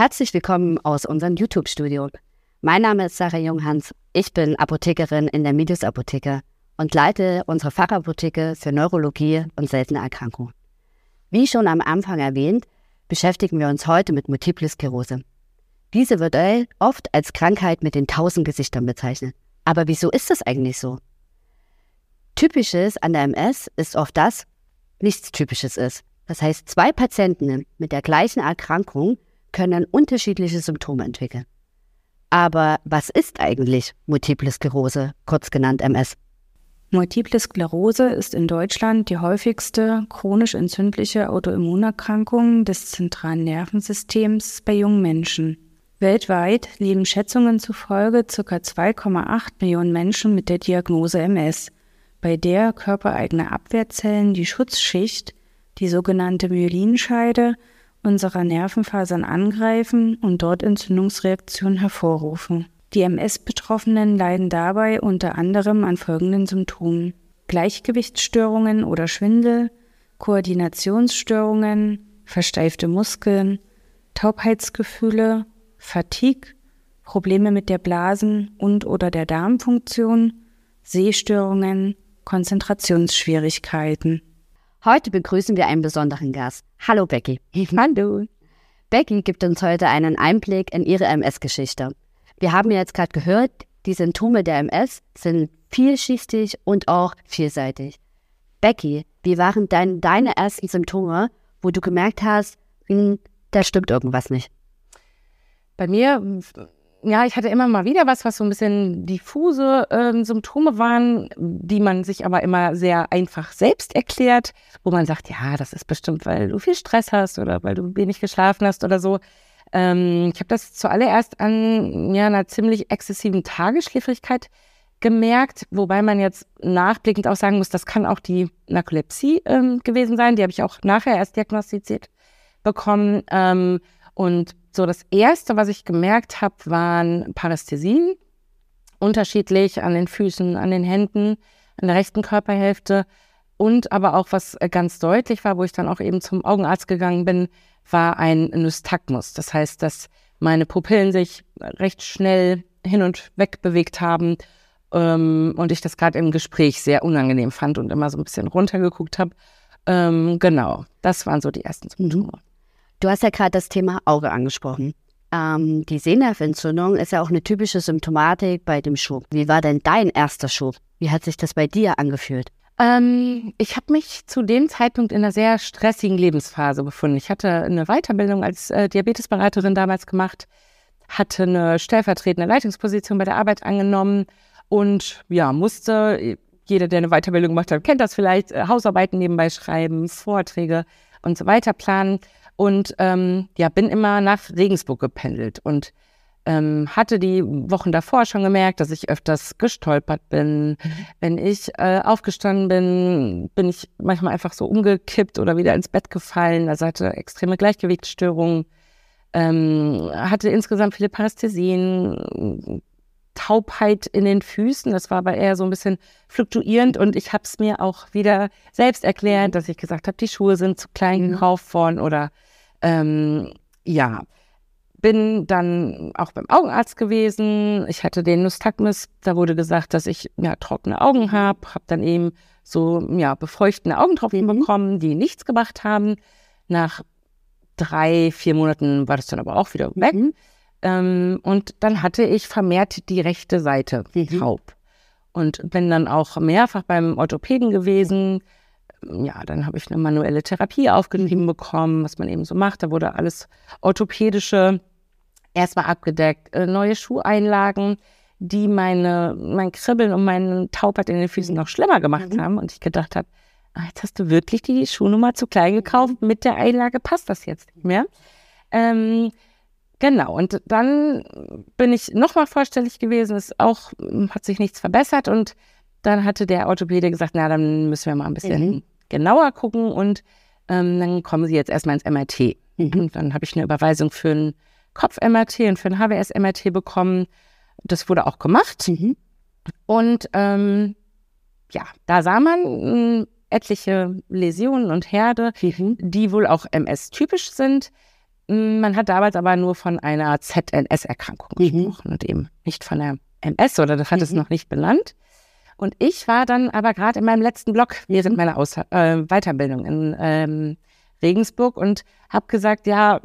Herzlich willkommen aus unserem YouTube-Studio. Mein Name ist Sarah Junghans. Ich bin Apothekerin in der Medius Apotheke und leite unsere Fachapotheke für Neurologie und seltene Erkrankungen. Wie schon am Anfang erwähnt, beschäftigen wir uns heute mit Multiple Sklerose. Diese wird oft als Krankheit mit den tausend Gesichtern bezeichnet. Aber wieso ist das eigentlich so? Typisches an der MS ist oft das, nichts Typisches ist. Das heißt, zwei Patienten mit der gleichen Erkrankung können unterschiedliche Symptome entwickeln. Aber was ist eigentlich Multiple Sklerose, kurz genannt MS? Multiple Sklerose ist in Deutschland die häufigste chronisch entzündliche Autoimmunerkrankung des zentralen Nervensystems bei jungen Menschen. Weltweit leben Schätzungen zufolge ca. 2,8 Millionen Menschen mit der Diagnose MS, bei der körpereigene Abwehrzellen die Schutzschicht, die sogenannte Myelinscheide, unserer Nervenfasern angreifen und dort Entzündungsreaktionen hervorrufen. Die MS-Betroffenen leiden dabei unter anderem an folgenden Symptomen. Gleichgewichtsstörungen oder Schwindel, Koordinationsstörungen, versteifte Muskeln, Taubheitsgefühle, Fatigue, Probleme mit der Blasen- und oder der Darmfunktion, Sehstörungen, Konzentrationsschwierigkeiten. Heute begrüßen wir einen besonderen Gast. Hallo Becky. Hallo. Becky gibt uns heute einen Einblick in ihre MS-Geschichte. Wir haben jetzt gerade gehört, die Symptome der MS sind vielschichtig und auch vielseitig. Becky, wie waren denn deine ersten Symptome, wo du gemerkt hast, hm, da stimmt irgendwas nicht? Bei mir ja, ich hatte immer mal wieder was, was so ein bisschen diffuse äh, Symptome waren, die man sich aber immer sehr einfach selbst erklärt, wo man sagt, ja, das ist bestimmt, weil du viel Stress hast oder weil du wenig geschlafen hast oder so. Ähm, ich habe das zuallererst an ja, einer ziemlich exzessiven Tagesschläfrigkeit gemerkt, wobei man jetzt nachblickend auch sagen muss, das kann auch die Narkolepsie ähm, gewesen sein. Die habe ich auch nachher erst diagnostiziert bekommen. Ähm, und so das Erste, was ich gemerkt habe, waren Parästhesien, unterschiedlich an den Füßen, an den Händen, an der rechten Körperhälfte. Und aber auch, was ganz deutlich war, wo ich dann auch eben zum Augenarzt gegangen bin, war ein Nystagmus. Das heißt, dass meine Pupillen sich recht schnell hin und weg bewegt haben ähm, und ich das gerade im Gespräch sehr unangenehm fand und immer so ein bisschen runtergeguckt habe. Ähm, genau, das waren so die ersten Symptome. Du hast ja gerade das Thema Auge angesprochen. Ähm, die Sehnerventzündung ist ja auch eine typische Symptomatik bei dem Schub. Wie war denn dein erster Schub? Wie hat sich das bei dir angefühlt? Ähm, ich habe mich zu dem Zeitpunkt in einer sehr stressigen Lebensphase befunden. Ich hatte eine Weiterbildung als äh, Diabetesberaterin damals gemacht, hatte eine stellvertretende Leitungsposition bei der Arbeit angenommen und ja, musste, jeder, der eine Weiterbildung gemacht hat, kennt das vielleicht, äh, Hausarbeiten nebenbei schreiben, Vorträge und so weiter planen und ähm, ja, bin immer nach Regensburg gependelt und ähm, hatte die Wochen davor schon gemerkt, dass ich öfters gestolpert bin. Wenn ich äh, aufgestanden bin, bin ich manchmal einfach so umgekippt oder wieder ins Bett gefallen. Also hatte extreme Gleichgewichtsstörungen, ähm, hatte insgesamt viele Parästhesien, Taubheit in den Füßen. Das war aber eher so ein bisschen fluktuierend und ich habe es mir auch wieder selbst erklärt, mhm. dass ich gesagt habe, die Schuhe sind zu klein mhm. gekauft worden oder ähm, ja, bin dann auch beim Augenarzt gewesen. Ich hatte den Nystagmus, da wurde gesagt, dass ich ja trockene Augen habe, habe dann eben so ja befeuchtende Augentropfen mhm. bekommen, die nichts gemacht haben. Nach drei, vier Monaten war das dann aber auch wieder weg. Mhm. Ähm, und dann hatte ich vermehrt die rechte Seite mhm. taub. Und bin dann auch mehrfach beim Orthopäden gewesen ja, dann habe ich eine manuelle Therapie aufgenommen bekommen, was man eben so macht. Da wurde alles orthopädische erstmal abgedeckt, äh, neue Schuheinlagen, die meine, mein Kribbeln und meinen Taubheit in den Füßen noch schlimmer gemacht mhm. haben. Und ich gedacht habe, ah, jetzt hast du wirklich die Schuhnummer zu klein gekauft. Mit der Einlage passt das jetzt nicht mehr. Ähm, genau. Und dann bin ich nochmal vorstellig gewesen. Es auch hat sich nichts verbessert und dann hatte der Orthopäde gesagt, na, dann müssen wir mal ein bisschen mhm. Genauer gucken und ähm, dann kommen Sie jetzt erstmal ins MRT. Mhm. Und dann habe ich eine Überweisung für ein Kopf-MRT und für ein HWS-MRT bekommen. Das wurde auch gemacht. Mhm. Und ähm, ja, da sah man mh, etliche Läsionen und Herde, mhm. die wohl auch MS-typisch sind. Mm, man hat damals aber nur von einer ZNS-Erkrankung mhm. gesprochen und eben nicht von der MS oder das hat mhm. es noch nicht benannt. Und ich war dann aber gerade in meinem letzten Block während meiner Aus äh, Weiterbildung in ähm, Regensburg und habe gesagt, ja,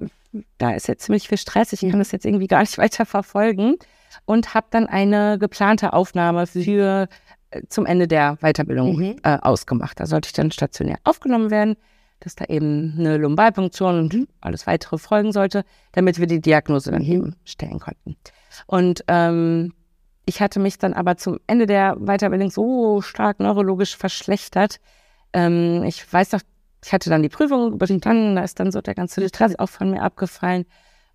da ist jetzt ziemlich viel Stress, ich kann mhm. das jetzt irgendwie gar nicht weiter verfolgen und habe dann eine geplante Aufnahme für äh, zum Ende der Weiterbildung mhm. äh, ausgemacht. Da sollte ich dann stationär aufgenommen werden, dass da eben eine Lumbalpunktion und alles weitere folgen sollte, damit wir die Diagnose dann mhm. eben stellen konnten. Und ähm, ich hatte mich dann aber zum Ende der Weiterbildung so stark neurologisch verschlechtert. Ähm, ich weiß noch, ich hatte dann die Prüfung bestanden, da ist dann so der ganze Stress auch von mir abgefallen.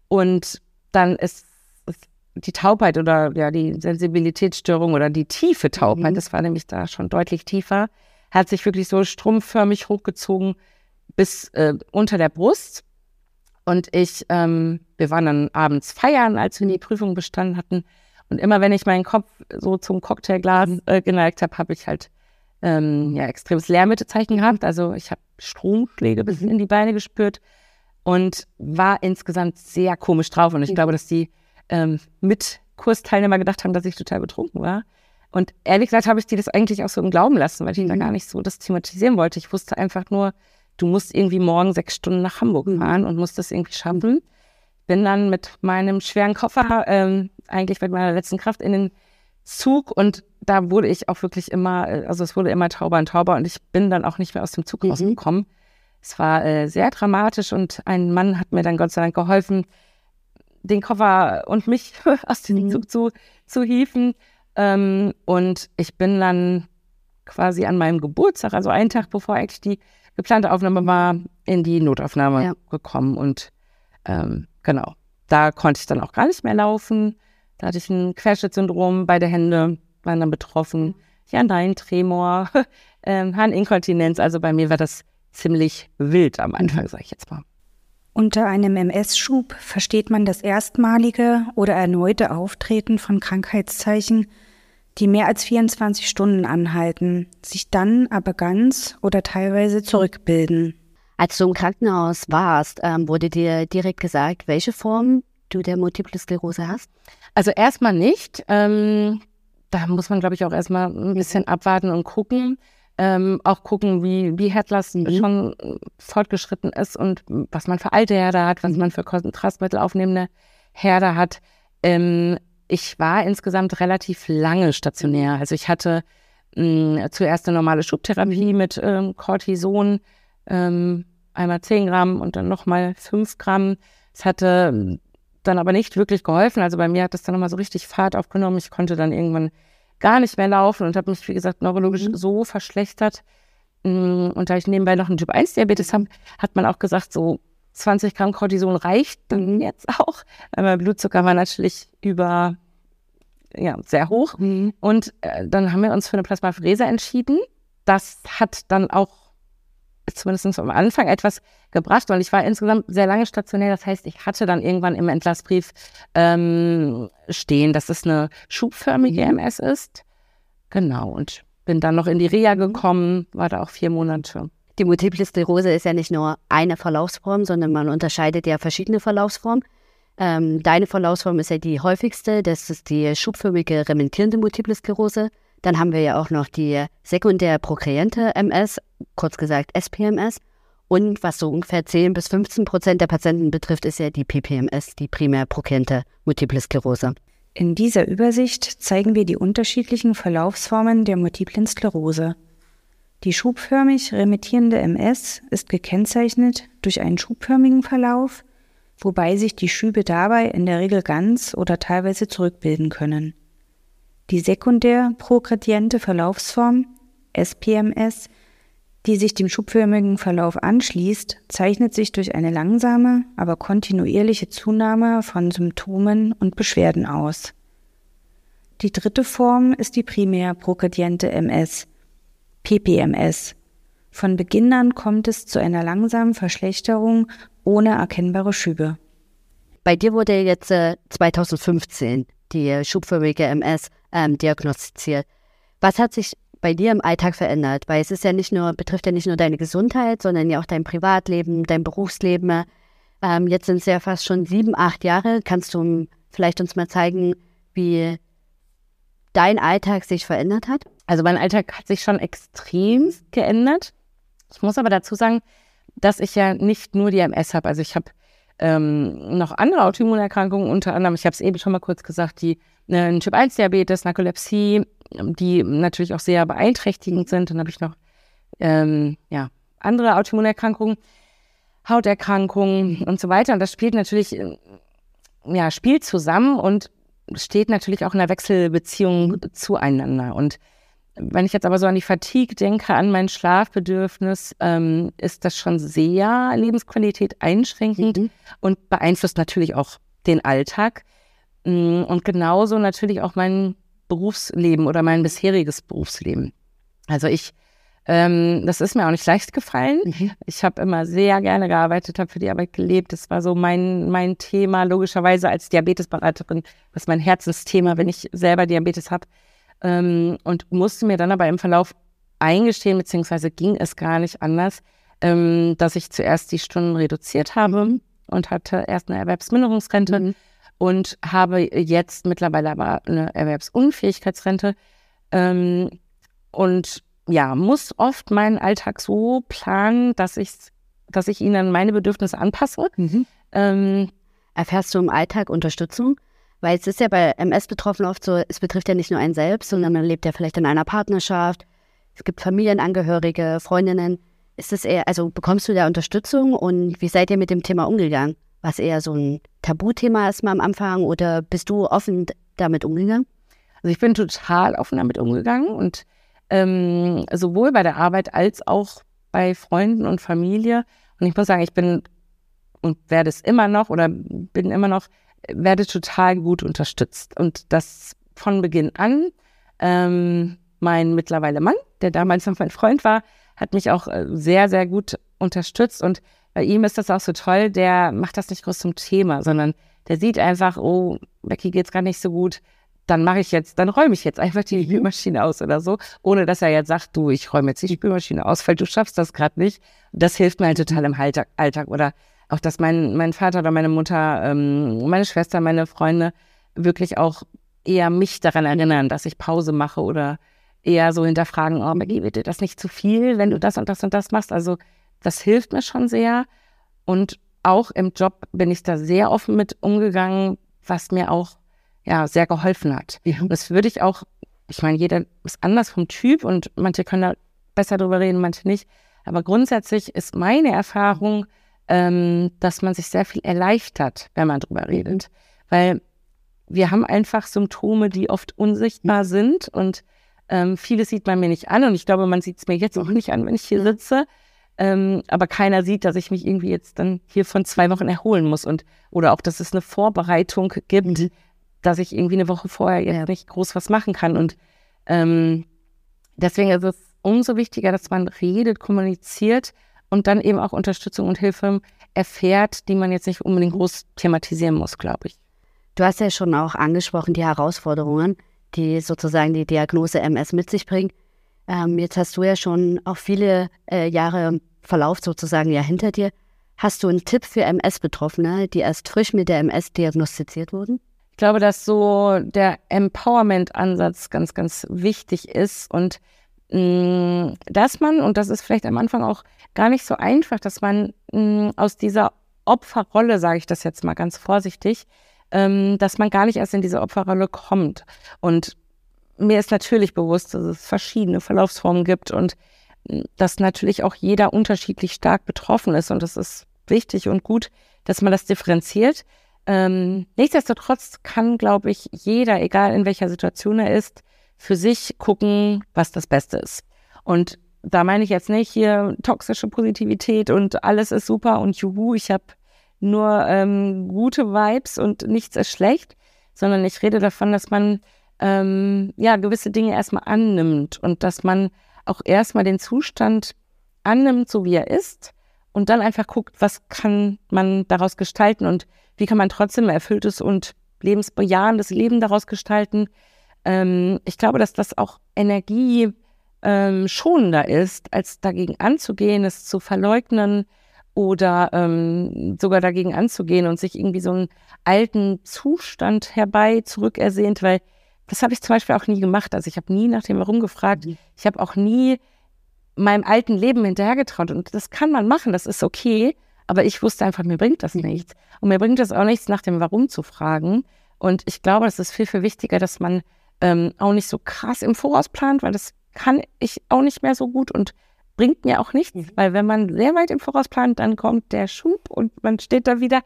Und dann ist, ist die Taubheit oder ja die Sensibilitätsstörung oder die tiefe Taubheit, mhm. das war nämlich da schon deutlich tiefer, hat sich wirklich so strumpfförmig hochgezogen bis äh, unter der Brust. Und ich, ähm, wir waren dann abends feiern, als wir die Prüfung bestanden hatten. Und immer wenn ich meinen Kopf so zum Cocktailglas mhm. äh, geneigt habe, habe ich halt ähm, ja, extremes Leermittezeichen gehabt. Also ich habe Stromschläge bis mhm. in die Beine gespürt und war insgesamt sehr komisch drauf. Und ich mhm. glaube, dass die ähm, Mitkursteilnehmer gedacht haben, dass ich total betrunken war. Und ehrlich gesagt habe ich die das eigentlich auch so im Glauben lassen, weil ich mhm. da gar nicht so das thematisieren wollte. Ich wusste einfach nur, du musst irgendwie morgen sechs Stunden nach Hamburg fahren und musst das irgendwie schaffen. Bin dann mit meinem schweren Koffer, ähm, eigentlich mit meiner letzten Kraft in den Zug und da wurde ich auch wirklich immer, äh, also es wurde immer tauber und tauber und ich bin dann auch nicht mehr aus dem Zug mhm. rausgekommen. Es war äh, sehr dramatisch und ein Mann hat mir dann Gott sei Dank geholfen, den Koffer und mich aus dem mhm. Zug zu, zu hieven. Ähm, und ich bin dann quasi an meinem Geburtstag, also einen Tag bevor eigentlich die geplante Aufnahme war, in die Notaufnahme ja. gekommen. Und ähm, genau, da konnte ich dann auch gar nicht mehr laufen. Da hatte ich ein Querschnittsyndrom, beide Hände waren dann betroffen. Ja, nein, Tremor, ähm, Harninkontinenz. Also bei mir war das ziemlich wild am Anfang, sage ich jetzt mal. Unter einem MS-Schub versteht man das erstmalige oder erneute Auftreten von Krankheitszeichen, die mehr als 24 Stunden anhalten, sich dann aber ganz oder teilweise zurückbilden. Als du im Krankenhaus warst, ähm, wurde dir direkt gesagt, welche Form du der Multiple Sklerose hast? Also erstmal nicht. Ähm, da muss man, glaube ich, auch erstmal ein bisschen abwarten und gucken. Ähm, auch gucken, wie, wie Headless mhm. schon fortgeschritten ist und was man für alte Herde hat, was man für Kontrastmittel aufnehmende Herde hat. Ähm, ich war insgesamt relativ lange stationär. Also ich hatte mh, zuerst eine normale Schubtherapie mit ähm, Cortison, ähm, einmal 10 Gramm und dann nochmal 5 Gramm. Es hatte dann aber nicht wirklich geholfen. Also bei mir hat das dann nochmal so richtig Fahrt aufgenommen. Ich konnte dann irgendwann gar nicht mehr laufen und habe mich, wie gesagt, neurologisch mhm. so verschlechtert. Mm, und da ich nebenbei noch einen Typ-1-Diabetes habe, hat man auch gesagt, so 20 Gramm Cortison reicht dann mhm. jetzt auch. Weil mein Blutzucker war natürlich über, ja, sehr hoch. Mhm. Und äh, dann haben wir uns für eine Plasmapherese entschieden. Das hat dann auch zumindest am Anfang etwas gebracht, weil ich war insgesamt sehr lange stationär. Das heißt, ich hatte dann irgendwann im Entlassbrief ähm, stehen, dass es eine schubförmige MS ist. Genau, und bin dann noch in die Reha mhm. gekommen, war da auch vier Monate. Die Multiple Sklerose ist ja nicht nur eine Verlaufsform, sondern man unterscheidet ja verschiedene Verlaufsformen. Ähm, deine Verlaufsform ist ja die häufigste, das ist die schubförmige remitierende Multiple Sklerose. Dann haben wir ja auch noch die sekundär prokreante MS, kurz gesagt SPMS. Und was so ungefähr 10 bis 15 Prozent der Patienten betrifft, ist ja die PPMS, die primär prokreante Multiple Sklerose. In dieser Übersicht zeigen wir die unterschiedlichen Verlaufsformen der multiplen Sklerose. Die schubförmig remittierende MS ist gekennzeichnet durch einen schubförmigen Verlauf, wobei sich die Schübe dabei in der Regel ganz oder teilweise zurückbilden können. Die sekundär progrediente Verlaufsform SPMS, die sich dem schubförmigen Verlauf anschließt, zeichnet sich durch eine langsame, aber kontinuierliche Zunahme von Symptomen und Beschwerden aus. Die dritte Form ist die primär progrediente MS, PPMS. Von Beginn an kommt es zu einer langsamen Verschlechterung ohne erkennbare Schübe. Bei dir wurde jetzt äh, 2015 die schubförmige MS ähm, diagnostiziert. Was hat sich bei dir im Alltag verändert? Weil es ist ja nicht nur, betrifft ja nicht nur deine Gesundheit, sondern ja auch dein Privatleben, dein Berufsleben. Ähm, jetzt sind es ja fast schon sieben, acht Jahre. Kannst du vielleicht uns mal zeigen, wie dein Alltag sich verändert hat? Also mein Alltag hat sich schon extrem geändert. Ich muss aber dazu sagen, dass ich ja nicht nur die MS habe. Also ich habe ähm, noch andere Autoimmunerkrankungen, unter anderem, ich habe es eben schon mal kurz gesagt, die äh, Typ-1-Diabetes, Narkolepsie, die natürlich auch sehr beeinträchtigend sind. Dann habe ich noch ähm, ja, andere Autoimmunerkrankungen, Hauterkrankungen und so weiter. Und das spielt natürlich, äh, ja, spielt zusammen und steht natürlich auch in einer Wechselbeziehung zueinander. Und wenn ich jetzt aber so an die Fatigue denke, an mein Schlafbedürfnis, ähm, ist das schon sehr Lebensqualität einschränkend mhm. und beeinflusst natürlich auch den Alltag. Mm, und genauso natürlich auch mein Berufsleben oder mein bisheriges Berufsleben. Also ich, ähm, das ist mir auch nicht leicht gefallen. Mhm. Ich habe immer sehr gerne gearbeitet, habe für die Arbeit gelebt. Das war so mein, mein Thema, logischerweise als Diabetesberaterin, was mein Herzensthema, wenn ich selber Diabetes habe ähm, und musste mir dann aber im Verlauf eingestehen, beziehungsweise ging es gar nicht anders, ähm, dass ich zuerst die Stunden reduziert habe und hatte erst eine Erwerbsminderungsrente mhm. Und habe jetzt mittlerweile aber eine Erwerbsunfähigkeitsrente ähm, und ja, muss oft meinen Alltag so planen, dass ich, dass ich ihn an meine Bedürfnisse anpasse. Mhm. Ähm, Erfährst du im Alltag Unterstützung? Weil es ist ja bei MS-Betroffenen oft so, es betrifft ja nicht nur einen selbst, sondern man lebt ja vielleicht in einer Partnerschaft. Es gibt Familienangehörige, Freundinnen. Ist es eher, also bekommst du da Unterstützung und wie seid ihr mit dem Thema umgegangen? Was eher so ein Tabuthema ist mal am Anfang oder bist du offen damit umgegangen? Also ich bin total offen damit umgegangen und ähm, sowohl bei der Arbeit als auch bei Freunden und Familie. Und ich muss sagen, ich bin und werde es immer noch oder bin immer noch werde total gut unterstützt. Und das von Beginn an. Ähm, mein mittlerweile Mann, der damals noch mein Freund war, hat mich auch äh, sehr, sehr gut unterstützt. Und bei ihm ist das auch so toll, der macht das nicht groß zum Thema, sondern der sieht einfach, oh, Becky geht's gar nicht so gut. Dann mache ich jetzt, dann räume ich jetzt einfach die mhm. Spülmaschine aus oder so, ohne dass er jetzt sagt, du, ich räume jetzt die Spülmaschine aus, weil du schaffst das gerade nicht. Das hilft mir halt total im Alltag. Alltag. Oder auch, dass mein, mein Vater oder meine Mutter, ähm, meine Schwester, meine Freunde wirklich auch eher mich daran erinnern, dass ich Pause mache oder eher so hinterfragen, oh, Maggie, wird dir das nicht zu viel, wenn du das und das und das machst? Also das hilft mir schon sehr. Und auch im Job bin ich da sehr offen mit umgegangen, was mir auch ja sehr geholfen hat. Ja. Das würde ich auch, ich meine, jeder ist anders vom Typ und manche können da besser drüber reden, manche nicht. Aber grundsätzlich ist meine Erfahrung, ähm, dass man sich sehr viel erleichtert, wenn man drüber redet. Weil wir haben einfach Symptome, die oft unsichtbar sind und ähm, vieles sieht man mir nicht an und ich glaube, man sieht es mir jetzt auch nicht an, wenn ich hier sitze. Ähm, aber keiner sieht, dass ich mich irgendwie jetzt dann hier von zwei Wochen erholen muss und oder auch, dass es eine Vorbereitung gibt, mhm. dass ich irgendwie eine Woche vorher jetzt ja. nicht groß was machen kann. Und ähm, deswegen ist es umso wichtiger, dass man redet, kommuniziert und dann eben auch Unterstützung und Hilfe erfährt, die man jetzt nicht unbedingt groß thematisieren muss, glaube ich. Du hast ja schon auch angesprochen, die Herausforderungen, die sozusagen die Diagnose MS mit sich bringt. Ähm, jetzt hast du ja schon auch viele äh, Jahre Verlauf sozusagen ja hinter dir. Hast du einen Tipp für MS-Betroffene, die erst frisch mit der MS diagnostiziert wurden? Ich glaube, dass so der Empowerment-Ansatz ganz, ganz wichtig ist und Mm, dass man, und das ist vielleicht am Anfang auch gar nicht so einfach, dass man mm, aus dieser Opferrolle, sage ich das jetzt mal ganz vorsichtig, ähm, dass man gar nicht erst in diese Opferrolle kommt. Und mir ist natürlich bewusst, dass es verschiedene Verlaufsformen gibt und dass natürlich auch jeder unterschiedlich stark betroffen ist. Und es ist wichtig und gut, dass man das differenziert. Ähm, nichtsdestotrotz kann, glaube ich, jeder, egal in welcher Situation er ist, für sich gucken, was das Beste ist. Und da meine ich jetzt nicht hier toxische Positivität und alles ist super und juhu, ich habe nur ähm, gute Vibes und nichts ist schlecht, sondern ich rede davon, dass man ähm, ja gewisse Dinge erstmal annimmt und dass man auch erstmal den Zustand annimmt, so wie er ist und dann einfach guckt, was kann man daraus gestalten und wie kann man trotzdem ein erfülltes und lebensbejahendes Leben daraus gestalten, ähm, ich glaube, dass das auch Energie ähm, schonender ist, als dagegen anzugehen, es zu verleugnen oder ähm, sogar dagegen anzugehen und sich irgendwie so einen alten Zustand herbei zurückersehnt, weil das habe ich zum Beispiel auch nie gemacht. Also ich habe nie nach dem Warum gefragt. Mhm. Ich habe auch nie meinem alten Leben hinterhergetraut. Und das kann man machen, das ist okay. Aber ich wusste einfach, mir bringt das mhm. nichts. Und mir bringt das auch nichts, nach dem Warum zu fragen. Und ich glaube, es ist viel, viel wichtiger, dass man ähm, auch nicht so krass im Voraus plant, weil das kann ich auch nicht mehr so gut und bringt mir auch nichts, mhm. weil wenn man sehr weit im Voraus plant, dann kommt der Schub und man steht da wieder.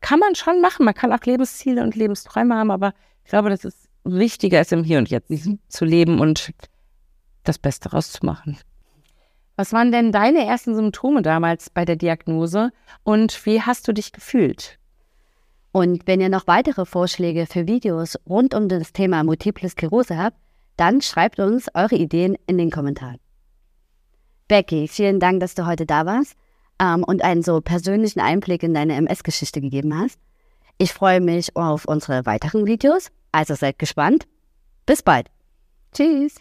Kann man schon machen. Man kann auch Lebensziele und Lebensträume haben, aber ich glaube, das ist wichtiger, ist im Hier und Jetzt mhm. zu leben und das Beste rauszumachen. Was waren denn deine ersten Symptome damals bei der Diagnose und wie hast du dich gefühlt? Und wenn ihr noch weitere Vorschläge für Videos rund um das Thema Multiple Sklerose habt, dann schreibt uns eure Ideen in den Kommentaren. Becky, vielen Dank, dass du heute da warst ähm, und einen so persönlichen Einblick in deine MS-Geschichte gegeben hast. Ich freue mich auf unsere weiteren Videos, also seid gespannt. Bis bald. Tschüss.